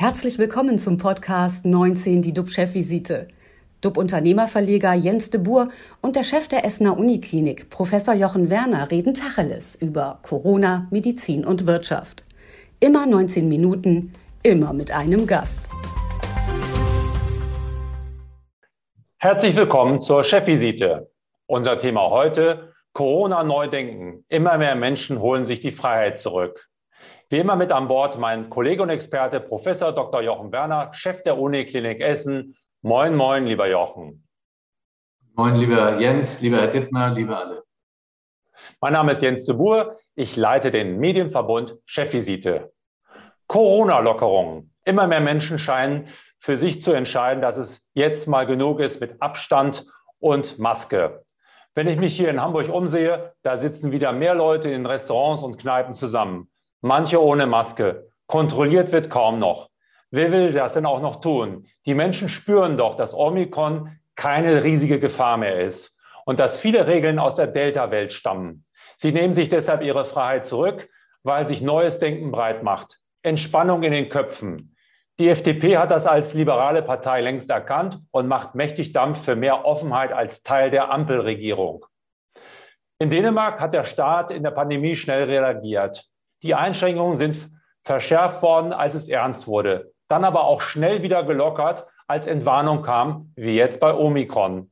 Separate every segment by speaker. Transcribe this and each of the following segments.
Speaker 1: Herzlich willkommen zum Podcast 19, die DUB-Chefvisite. DUB-Unternehmerverleger Jens de Boer und der Chef der Essener Uniklinik, Professor Jochen Werner, reden Tacheles über Corona, Medizin und Wirtschaft. Immer 19 Minuten, immer mit einem Gast.
Speaker 2: Herzlich willkommen zur Chefvisite. Unser Thema heute, Corona neu denken. Immer mehr Menschen holen sich die Freiheit zurück. Wie immer mit an Bord mein Kollege und Experte Professor Dr. Jochen Werner, Chef der Uniklinik Essen. Moin, moin, lieber Jochen.
Speaker 3: Moin, lieber Jens, lieber Herr Dittmer, liebe alle.
Speaker 2: Mein Name ist Jens de Boer. Ich leite den Medienverbund Chefvisite. Corona-Lockerungen. Immer mehr Menschen scheinen für sich zu entscheiden, dass es jetzt mal genug ist mit Abstand und Maske. Wenn ich mich hier in Hamburg umsehe, da sitzen wieder mehr Leute in Restaurants und Kneipen zusammen manche ohne Maske. Kontrolliert wird kaum noch. Wer will das denn auch noch tun? Die Menschen spüren doch, dass Omikron keine riesige Gefahr mehr ist und dass viele Regeln aus der Delta-Welt stammen. Sie nehmen sich deshalb ihre Freiheit zurück, weil sich neues Denken breit macht. Entspannung in den Köpfen. Die FDP hat das als liberale Partei längst erkannt und macht mächtig Dampf für mehr Offenheit als Teil der Ampelregierung. In Dänemark hat der Staat in der Pandemie schnell reagiert. Die Einschränkungen sind verschärft worden, als es ernst wurde, dann aber auch schnell wieder gelockert, als Entwarnung kam, wie jetzt bei Omikron.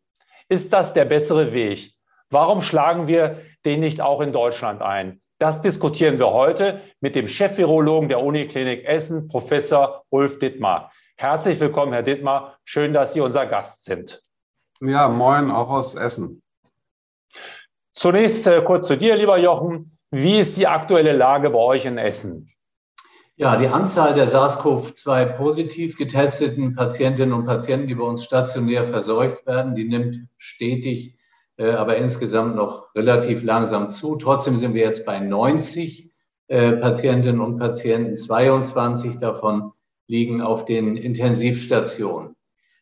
Speaker 2: Ist das der bessere Weg? Warum schlagen wir den nicht auch in Deutschland ein? Das diskutieren wir heute mit dem Chefvirologen der Uniklinik Essen, Professor Ulf Dittmar. Herzlich willkommen, Herr Dittmar. Schön, dass Sie unser Gast sind.
Speaker 4: Ja, moin, auch aus Essen.
Speaker 2: Zunächst äh, kurz zu dir, lieber Jochen. Wie ist die aktuelle Lage bei euch in Essen?
Speaker 3: Ja, die Anzahl der SARS-CoV-2 positiv getesteten Patientinnen und Patienten, die bei uns stationär versorgt werden, die nimmt stetig, äh, aber insgesamt noch relativ langsam zu. Trotzdem sind wir jetzt bei 90 äh, Patientinnen und Patienten. 22 davon liegen auf den Intensivstationen.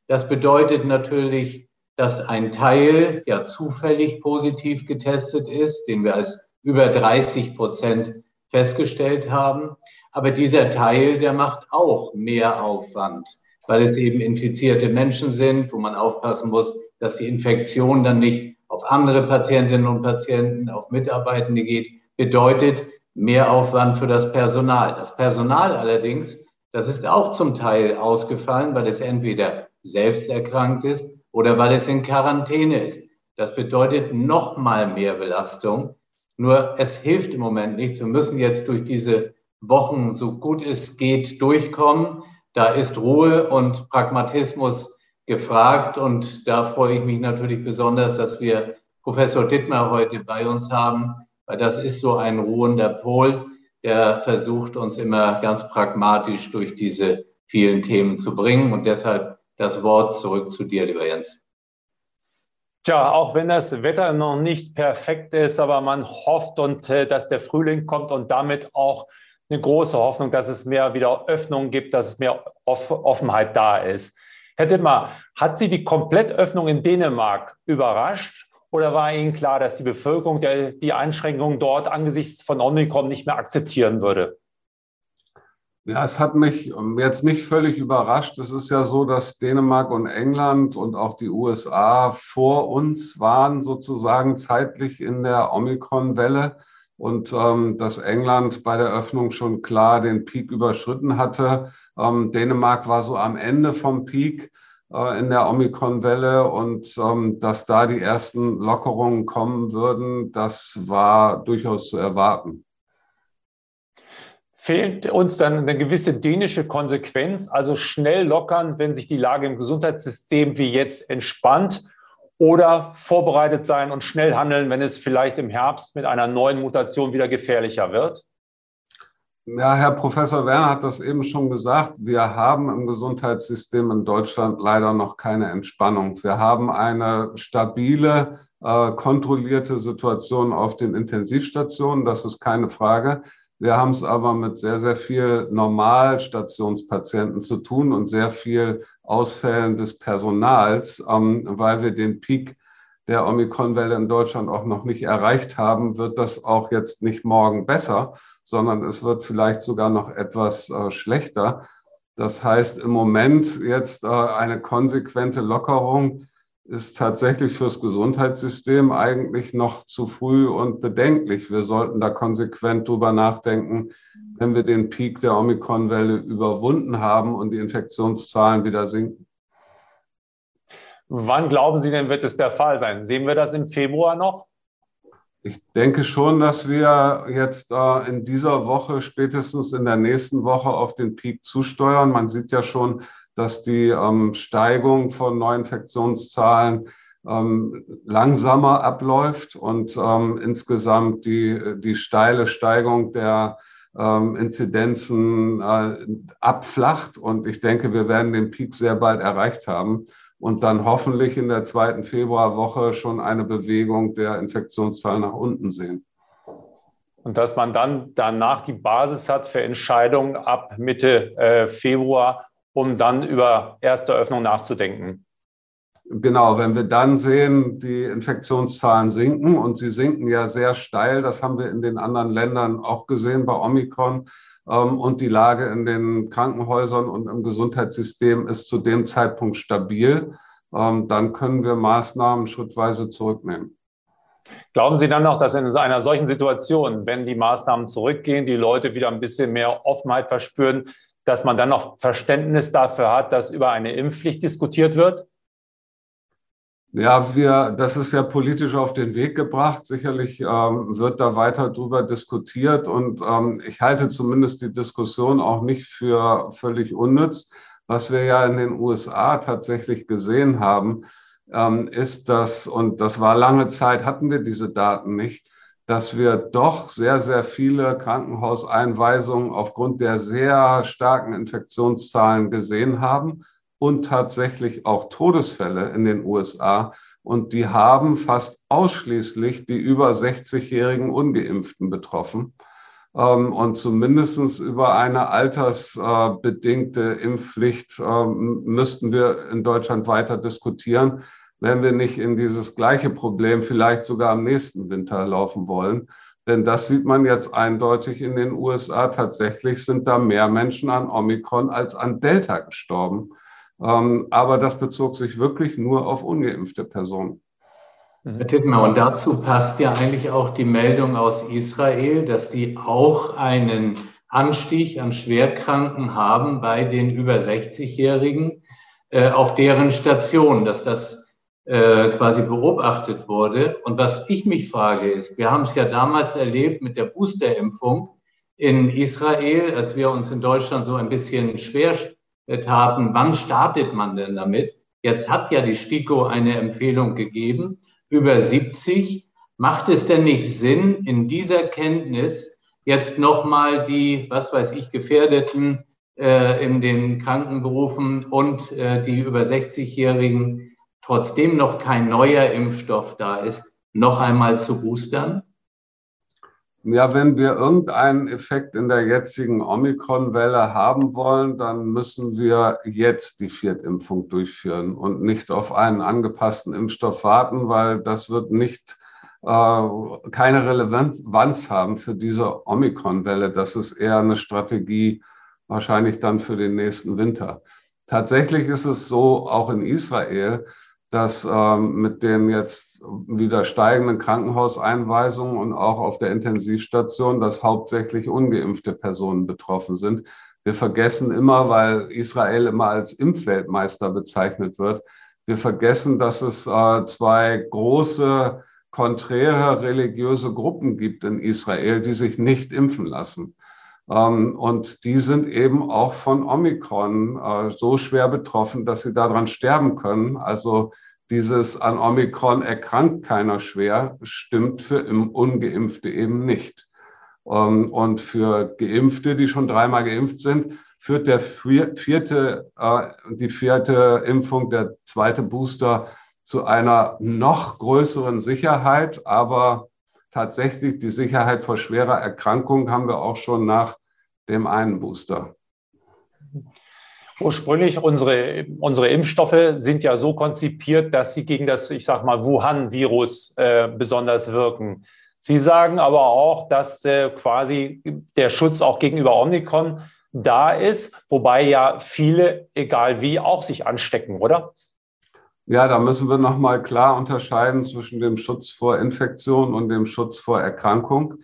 Speaker 3: Das bedeutet natürlich, dass ein Teil ja zufällig positiv getestet ist, den wir als über 30 Prozent festgestellt haben. Aber dieser Teil, der macht auch mehr Aufwand, weil es eben infizierte Menschen sind, wo man aufpassen muss, dass die Infektion dann nicht auf andere Patientinnen und Patienten, auf Mitarbeitende geht, bedeutet mehr Aufwand für das Personal. Das Personal allerdings, das ist auch zum Teil ausgefallen, weil es entweder selbst erkrankt ist oder weil es in Quarantäne ist. Das bedeutet noch mal mehr Belastung nur es hilft im Moment nichts. Wir müssen jetzt durch diese Wochen so gut es geht durchkommen. Da ist Ruhe und Pragmatismus gefragt. Und da freue ich mich natürlich besonders, dass wir Professor Dittmar heute bei uns haben, weil das ist so ein ruhender Pol, der versucht, uns immer ganz pragmatisch durch diese vielen Themen zu bringen. Und deshalb das Wort zurück zu dir, lieber Jens.
Speaker 2: Tja, auch wenn das Wetter noch nicht perfekt ist, aber man hofft und äh, dass der Frühling kommt und damit auch eine große Hoffnung, dass es mehr wieder Öffnung gibt, dass es mehr Off Offenheit da ist. Herr Dittmar, hat Sie die Komplettöffnung in Dänemark überrascht oder war Ihnen klar, dass die Bevölkerung der, die Einschränkungen dort angesichts von Omikron nicht mehr akzeptieren würde?
Speaker 4: Ja, es hat mich jetzt nicht völlig überrascht. Es ist ja so, dass Dänemark und England und auch die USA vor uns waren, sozusagen zeitlich in der Omikron-Welle und ähm, dass England bei der Öffnung schon klar den Peak überschritten hatte. Ähm, Dänemark war so am Ende vom Peak äh, in der Omikron-Welle und ähm, dass da die ersten Lockerungen kommen würden, das war durchaus zu erwarten
Speaker 2: fehlt uns dann eine gewisse dänische Konsequenz, also schnell lockern, wenn sich die Lage im Gesundheitssystem wie jetzt entspannt oder vorbereitet sein und schnell handeln, wenn es vielleicht im Herbst mit einer neuen Mutation wieder gefährlicher wird?
Speaker 4: Ja, Herr Professor Werner hat das eben schon gesagt. Wir haben im Gesundheitssystem in Deutschland leider noch keine Entspannung. Wir haben eine stabile, äh, kontrollierte Situation auf den Intensivstationen. Das ist keine Frage. Wir haben es aber mit sehr, sehr viel Normalstationspatienten zu tun und sehr viel Ausfällen des Personals, ähm, weil wir den Peak der Omikron-Welle in Deutschland auch noch nicht erreicht haben, wird das auch jetzt nicht morgen besser, sondern es wird vielleicht sogar noch etwas äh, schlechter. Das heißt, im Moment jetzt äh, eine konsequente Lockerung ist tatsächlich fürs Gesundheitssystem eigentlich noch zu früh und bedenklich. Wir sollten da konsequent drüber nachdenken, wenn wir den Peak der Omikron-Welle überwunden haben und die Infektionszahlen wieder sinken.
Speaker 2: Wann glauben Sie denn, wird es der Fall sein? Sehen wir das im Februar noch?
Speaker 4: Ich denke schon, dass wir jetzt äh, in dieser Woche, spätestens in der nächsten Woche auf den Peak zusteuern. Man sieht ja schon, dass die ähm, Steigung von Neuinfektionszahlen ähm, langsamer abläuft und ähm, insgesamt die, die steile Steigung der ähm, Inzidenzen äh, abflacht. Und ich denke, wir werden den Peak sehr bald erreicht haben und dann hoffentlich in der zweiten Februarwoche schon eine Bewegung der Infektionszahlen nach unten sehen.
Speaker 2: Und dass man dann danach die Basis hat für Entscheidungen ab Mitte äh, Februar, um dann über erste Öffnung nachzudenken.
Speaker 4: Genau, wenn wir dann sehen, die Infektionszahlen sinken und sie sinken ja sehr steil, das haben wir in den anderen Ländern auch gesehen bei Omikron, ähm, und die Lage in den Krankenhäusern und im Gesundheitssystem ist zu dem Zeitpunkt stabil, ähm, dann können wir Maßnahmen schrittweise zurücknehmen.
Speaker 2: Glauben Sie dann noch, dass in einer solchen Situation, wenn die Maßnahmen zurückgehen, die Leute wieder ein bisschen mehr Offenheit verspüren, dass man dann noch Verständnis dafür hat, dass über eine Impfpflicht diskutiert wird?
Speaker 4: Ja, wir, das ist ja politisch auf den Weg gebracht. Sicherlich ähm, wird da weiter drüber diskutiert und ähm, ich halte zumindest die Diskussion auch nicht für völlig unnütz. Was wir ja in den USA tatsächlich gesehen haben, ähm, ist, dass, und das war lange Zeit, hatten wir diese Daten nicht, dass wir doch sehr, sehr viele Krankenhauseinweisungen aufgrund der sehr starken Infektionszahlen gesehen haben und tatsächlich auch Todesfälle in den USA. Und die haben fast ausschließlich die über 60-jährigen ungeimpften betroffen. Ähm, und zumindest über eine altersbedingte Impfpflicht ähm, müssten wir in Deutschland weiter diskutieren, wenn wir nicht in dieses gleiche Problem vielleicht sogar am nächsten Winter laufen wollen. Denn das sieht man jetzt eindeutig in den USA. Tatsächlich sind da mehr Menschen an Omikron als an Delta gestorben. Ähm, aber das bezog sich wirklich nur auf ungeimpfte Personen.
Speaker 3: Herr Tittmer, und dazu passt ja eigentlich auch die Meldung aus Israel, dass die auch einen Anstieg an Schwerkranken haben bei den über 60-Jährigen äh, auf deren Station, dass das äh, quasi beobachtet wurde. Und was ich mich frage ist, wir haben es ja damals erlebt mit der Boosterimpfung in Israel, als wir uns in Deutschland so ein bisschen schwer taten, wann startet man denn damit? Jetzt hat ja die STIKO eine Empfehlung gegeben, über 70. Macht es denn nicht Sinn, in dieser Kenntnis jetzt nochmal die, was weiß ich, Gefährdeten äh, in den Krankenberufen und äh, die über 60-Jährigen, trotzdem noch kein neuer Impfstoff da ist, noch einmal zu boostern?
Speaker 4: Ja, wenn wir irgendeinen Effekt in der jetzigen Omikron-Welle haben wollen, dann müssen wir jetzt die Viertimpfung durchführen und nicht auf einen angepassten Impfstoff warten, weil das wird nicht äh, keine Relevanz haben für diese Omikron-Welle. Das ist eher eine Strategie wahrscheinlich dann für den nächsten Winter. Tatsächlich ist es so, auch in Israel, dass ähm, mit den jetzt wieder steigenden Krankenhauseinweisungen und auch auf der Intensivstation, dass hauptsächlich ungeimpfte Personen betroffen sind. Wir vergessen immer, weil Israel immer als Impfweltmeister bezeichnet wird, wir vergessen, dass es äh, zwei große, konträre religiöse Gruppen gibt in Israel, die sich nicht impfen lassen. Ähm, und die sind eben auch von Omikron äh, so schwer betroffen, dass sie daran sterben können. Also dieses an Omikron erkrankt keiner schwer, stimmt für ungeimpfte eben nicht. Ähm, und für Geimpfte, die schon dreimal geimpft sind, führt der vierte, äh, die vierte Impfung, der zweite Booster zu einer noch größeren Sicherheit, aber tatsächlich die Sicherheit vor schwerer Erkrankung haben wir auch schon nach dem einen Booster.
Speaker 2: Ursprünglich unsere, unsere Impfstoffe sind ja so konzipiert, dass sie gegen das, ich sage mal, Wuhan-Virus äh, besonders wirken. Sie sagen aber auch, dass äh, quasi der Schutz auch gegenüber Omikron da ist, wobei ja viele, egal wie, auch sich anstecken, oder?
Speaker 4: Ja, da müssen wir nochmal klar unterscheiden zwischen dem Schutz vor Infektion und dem Schutz vor Erkrankung.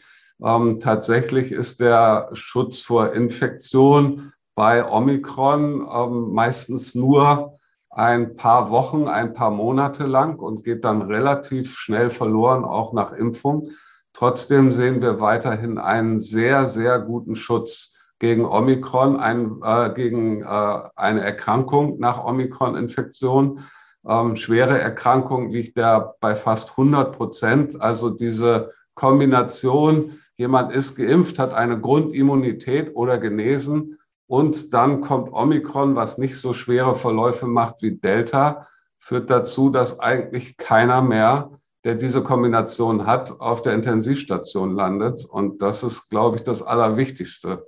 Speaker 4: Ähm, tatsächlich ist der Schutz vor Infektion bei Omikron ähm, meistens nur ein paar Wochen, ein paar Monate lang und geht dann relativ schnell verloren, auch nach Impfung. Trotzdem sehen wir weiterhin einen sehr, sehr guten Schutz gegen Omikron, ein, äh, gegen äh, eine Erkrankung nach Omikron-Infektion. Ähm, schwere Erkrankung liegt ja bei fast 100 Prozent. Also diese Kombination, jemand ist geimpft, hat eine Grundimmunität oder genesen und dann kommt Omikron, was nicht so schwere Verläufe macht wie Delta, führt dazu, dass eigentlich keiner mehr, der diese Kombination hat, auf der Intensivstation landet. Und das ist, glaube ich, das Allerwichtigste.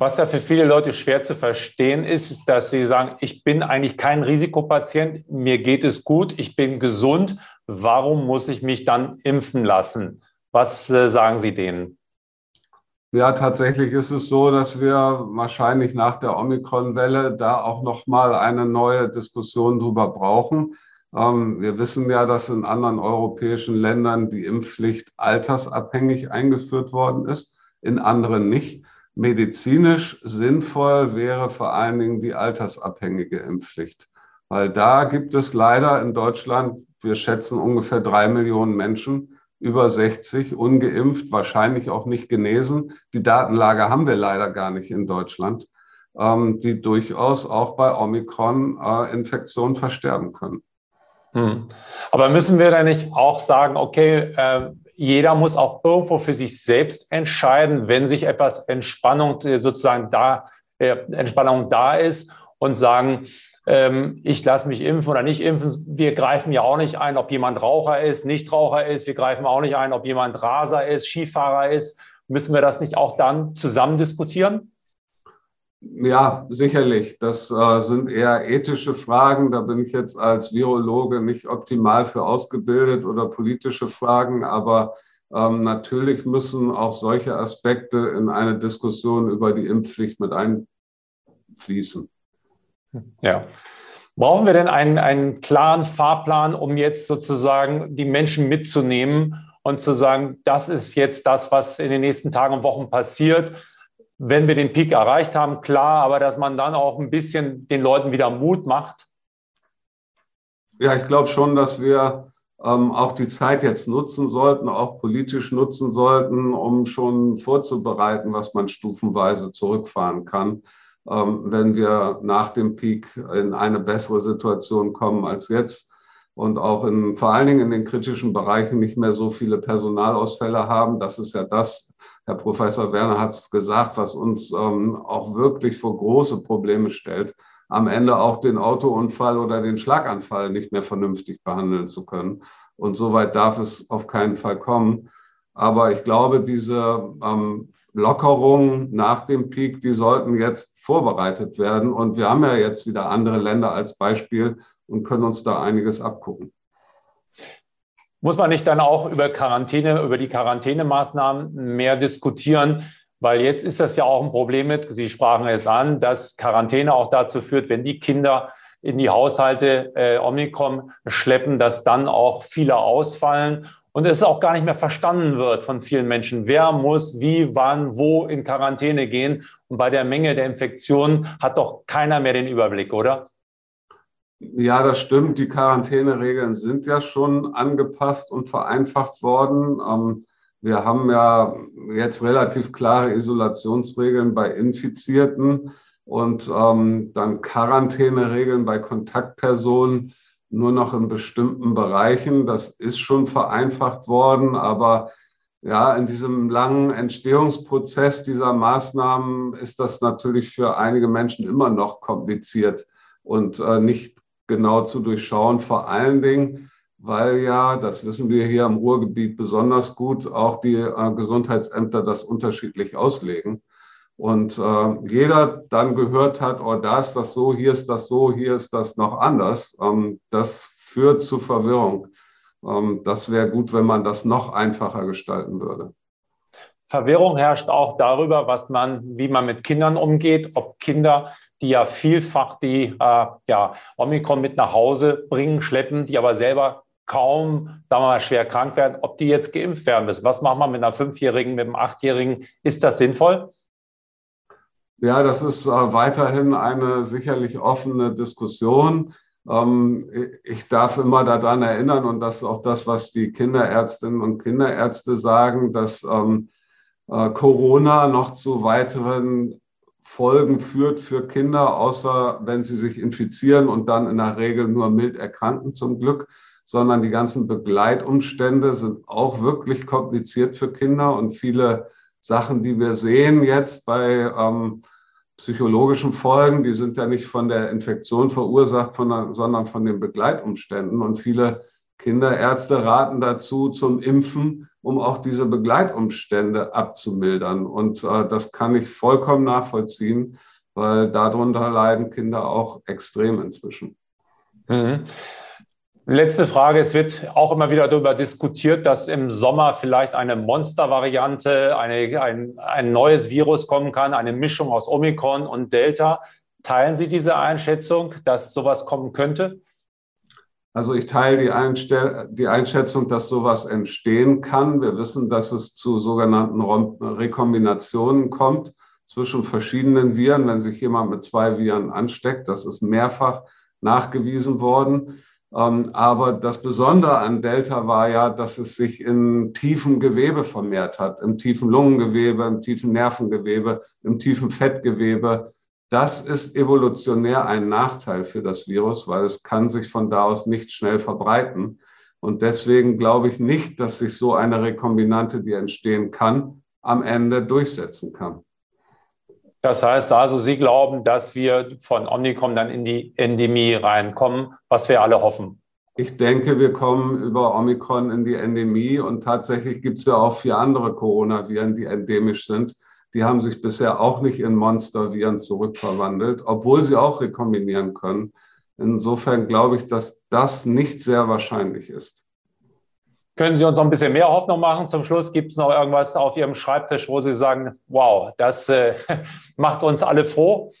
Speaker 2: Was ja für viele Leute schwer zu verstehen ist, dass sie sagen, ich bin eigentlich kein Risikopatient, mir geht es gut, ich bin gesund, warum muss ich mich dann impfen lassen? Was äh, sagen Sie denen?
Speaker 4: Ja, tatsächlich ist es so, dass wir wahrscheinlich nach der Omikron-Welle da auch nochmal eine neue Diskussion drüber brauchen. Ähm, wir wissen ja, dass in anderen europäischen Ländern die Impfpflicht altersabhängig eingeführt worden ist, in anderen nicht. Medizinisch sinnvoll wäre vor allen Dingen die altersabhängige Impfpflicht, weil da gibt es leider in Deutschland, wir schätzen ungefähr drei Millionen Menschen, über 60 ungeimpft, wahrscheinlich auch nicht genesen. Die Datenlage haben wir leider gar nicht in Deutschland, ähm, die durchaus auch bei Omikron-Infektionen äh, versterben können.
Speaker 2: Hm. Aber müssen wir da nicht auch sagen, okay, äh, jeder muss auch irgendwo für sich selbst entscheiden, wenn sich etwas Entspannung äh, sozusagen da, äh, Entspannung da ist und sagen, ähm, ich lasse mich impfen oder nicht impfen. Wir greifen ja auch nicht ein, ob jemand Raucher ist, Nichtraucher ist. Wir greifen auch nicht ein, ob jemand Raser ist, Skifahrer ist. Müssen wir das nicht auch dann zusammen diskutieren?
Speaker 4: Ja, sicherlich. Das äh, sind eher ethische Fragen. Da bin ich jetzt als Virologe nicht optimal für ausgebildet oder politische Fragen. Aber ähm, natürlich müssen auch solche Aspekte in eine Diskussion über die Impfpflicht mit einfließen.
Speaker 2: Ja. Brauchen wir denn einen, einen klaren Fahrplan, um jetzt sozusagen die Menschen mitzunehmen und zu sagen, das ist jetzt das, was in den nächsten Tagen und Wochen passiert? Wenn wir den Peak erreicht haben, klar, aber dass man dann auch ein bisschen den Leuten wieder Mut macht?
Speaker 4: Ja, ich glaube schon, dass wir ähm, auch die Zeit jetzt nutzen sollten, auch politisch nutzen sollten, um schon vorzubereiten, was man stufenweise zurückfahren kann. Ähm, wenn wir nach dem Peak in eine bessere Situation kommen als jetzt und auch in, vor allen Dingen in den kritischen Bereichen nicht mehr so viele Personalausfälle haben. Das ist ja das, Herr Professor Werner hat es gesagt, was uns ähm, auch wirklich vor große Probleme stellt, am Ende auch den Autounfall oder den Schlaganfall nicht mehr vernünftig behandeln zu können. Und so weit darf es auf keinen Fall kommen. Aber ich glaube, diese ähm, Lockerungen nach dem Peak, die sollten jetzt vorbereitet werden. Und wir haben ja jetzt wieder andere Länder als Beispiel und können uns da einiges abgucken.
Speaker 2: Muss man nicht dann auch über Quarantäne, über die Quarantänemaßnahmen mehr diskutieren? Weil jetzt ist das ja auch ein Problem mit, Sie sprachen es an, dass Quarantäne auch dazu führt, wenn die Kinder in die Haushalte äh, Omikron schleppen, dass dann auch viele ausfallen und es auch gar nicht mehr verstanden wird von vielen Menschen, wer muss wie, wann, wo in Quarantäne gehen. Und bei der Menge der Infektionen hat doch keiner mehr den Überblick, oder?
Speaker 4: Ja, das stimmt. Die Quarantäneregeln sind ja schon angepasst und vereinfacht worden. Ähm, wir haben ja jetzt relativ klare Isolationsregeln bei Infizierten und ähm, dann Quarantäneregeln bei Kontaktpersonen nur noch in bestimmten Bereichen. Das ist schon vereinfacht worden, aber ja, in diesem langen Entstehungsprozess dieser Maßnahmen ist das natürlich für einige Menschen immer noch kompliziert und äh, nicht genau zu durchschauen. Vor allen Dingen, weil ja, das wissen wir hier im Ruhrgebiet besonders gut, auch die äh, Gesundheitsämter das unterschiedlich auslegen. Und äh, jeder dann gehört hat, oh, da ist das so, hier ist das so, hier ist das noch anders. Ähm, das führt zu Verwirrung. Ähm, das wäre gut, wenn man das noch einfacher gestalten würde.
Speaker 2: Verwirrung herrscht auch darüber, was man, wie man mit Kindern umgeht, ob Kinder, die ja vielfach die äh, ja, Omikron mit nach Hause bringen, schleppen, die aber selber kaum, sagen wir mal, schwer krank werden, ob die jetzt geimpft werden müssen. Was macht man mit einer Fünfjährigen, mit einem Achtjährigen? Ist das sinnvoll?
Speaker 4: Ja, das ist äh, weiterhin eine sicherlich offene Diskussion. Ähm, ich darf immer daran erinnern, und das ist auch das, was die Kinderärztinnen und Kinderärzte sagen, dass ähm, äh, Corona noch zu weiteren Folgen führt für Kinder, außer wenn sie sich infizieren und dann in der Regel nur mild erkranken zum Glück, sondern die ganzen Begleitumstände sind auch wirklich kompliziert für Kinder und viele Sachen, die wir sehen jetzt bei ähm, psychologischen Folgen, die sind ja nicht von der Infektion verursacht, von, sondern von den Begleitumständen. Und viele Kinderärzte raten dazu zum Impfen, um auch diese Begleitumstände abzumildern. Und äh, das kann ich vollkommen nachvollziehen, weil darunter leiden Kinder auch extrem inzwischen.
Speaker 2: Mhm. Letzte Frage. Es wird auch immer wieder darüber diskutiert, dass im Sommer vielleicht eine Monstervariante, eine, ein, ein neues Virus kommen kann, eine Mischung aus Omikron und Delta. Teilen Sie diese Einschätzung, dass sowas kommen könnte?
Speaker 4: Also ich teile die, Einstell die Einschätzung, dass sowas entstehen kann. Wir wissen, dass es zu sogenannten Rekombinationen kommt zwischen verschiedenen Viren, wenn sich jemand mit zwei Viren ansteckt. Das ist mehrfach nachgewiesen worden. Ähm, aber das Besondere an Delta war ja, dass es sich in tiefen Gewebe vermehrt hat, im tiefen Lungengewebe, im tiefen Nervengewebe, im tiefen Fettgewebe. Das ist evolutionär ein Nachteil für das Virus, weil es kann sich von da aus nicht schnell verbreiten. Und deswegen glaube ich nicht, dass sich so eine Rekombinante, die entstehen kann, am Ende durchsetzen kann.
Speaker 2: Das heißt also, Sie glauben, dass wir von Omnicom dann in die Endemie reinkommen, was wir alle hoffen.
Speaker 4: Ich denke, wir kommen über Omikron in die Endemie und tatsächlich gibt es ja auch vier andere Coronaviren, die endemisch sind. Die haben sich bisher auch nicht in Monsterviren zurückverwandelt, obwohl sie auch rekombinieren können. Insofern glaube ich, dass das nicht sehr wahrscheinlich ist.
Speaker 2: Können Sie uns noch ein bisschen mehr Hoffnung machen? Zum Schluss gibt es noch irgendwas auf Ihrem Schreibtisch, wo Sie sagen, wow, das äh, macht uns alle froh.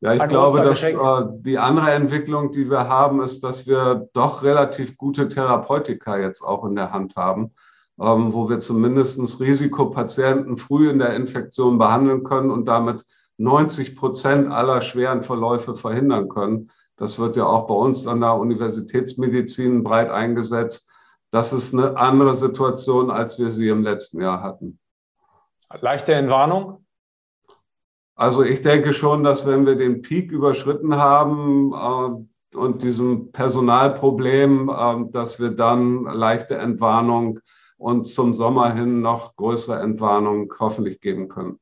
Speaker 4: Ja, ich Ein glaube, dass äh, die andere Entwicklung, die wir haben, ist, dass wir doch relativ gute Therapeutika jetzt auch in der Hand haben, ähm, wo wir zumindest Risikopatienten früh in der Infektion behandeln können und damit 90 Prozent aller schweren Verläufe verhindern können. Das wird ja auch bei uns an der Universitätsmedizin breit eingesetzt das ist eine andere Situation, als wir sie im letzten Jahr hatten.
Speaker 2: Leichte Entwarnung?
Speaker 4: Also ich denke schon, dass wenn wir den Peak überschritten haben äh, und diesem Personalproblem, äh, dass wir dann leichte Entwarnung und zum Sommer hin noch größere Entwarnung hoffentlich geben können.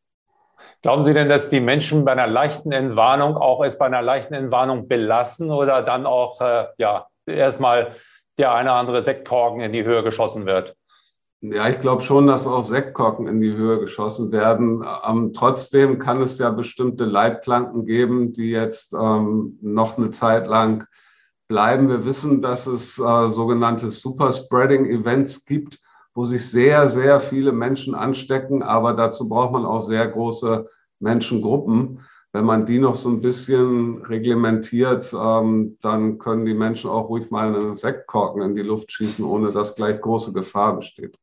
Speaker 2: Glauben Sie denn, dass die Menschen bei einer leichten Entwarnung auch es bei einer leichten Entwarnung belassen oder dann auch äh, ja, erstmal der eine oder andere Sektkorken in die Höhe geschossen wird.
Speaker 4: Ja, ich glaube schon, dass auch Sektkorken in die Höhe geschossen werden. Ähm, trotzdem kann es ja bestimmte Leitplanken geben, die jetzt ähm, noch eine Zeit lang bleiben. Wir wissen, dass es äh, sogenannte Superspreading-Events gibt, wo sich sehr, sehr viele Menschen anstecken, aber dazu braucht man auch sehr große Menschengruppen wenn man die noch so ein bisschen reglementiert, ähm, dann können die Menschen auch ruhig mal einen Sektkorken in die Luft schießen, ohne dass gleich große Gefahr besteht.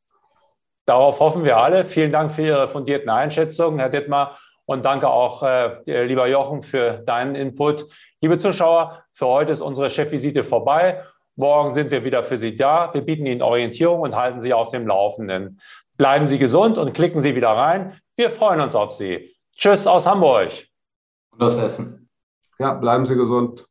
Speaker 2: Darauf hoffen wir alle. Vielen Dank für Ihre fundierten Einschätzungen, Herr Dittmar. Und danke auch, äh, lieber Jochen, für deinen Input. Liebe Zuschauer, für heute ist unsere Chefvisite vorbei. Morgen sind wir wieder für Sie da. Wir bieten Ihnen Orientierung und halten Sie auf dem Laufenden. Bleiben Sie gesund und klicken Sie wieder rein. Wir freuen uns auf Sie. Tschüss aus Hamburg
Speaker 3: und aus Essen.
Speaker 4: Ja, bleiben Sie gesund.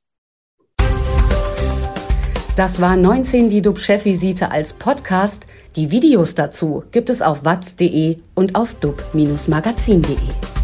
Speaker 1: Das war 19 die DUB-Chefvisite als Podcast. Die Videos dazu gibt es auf watz.de und auf dub-magazin.de.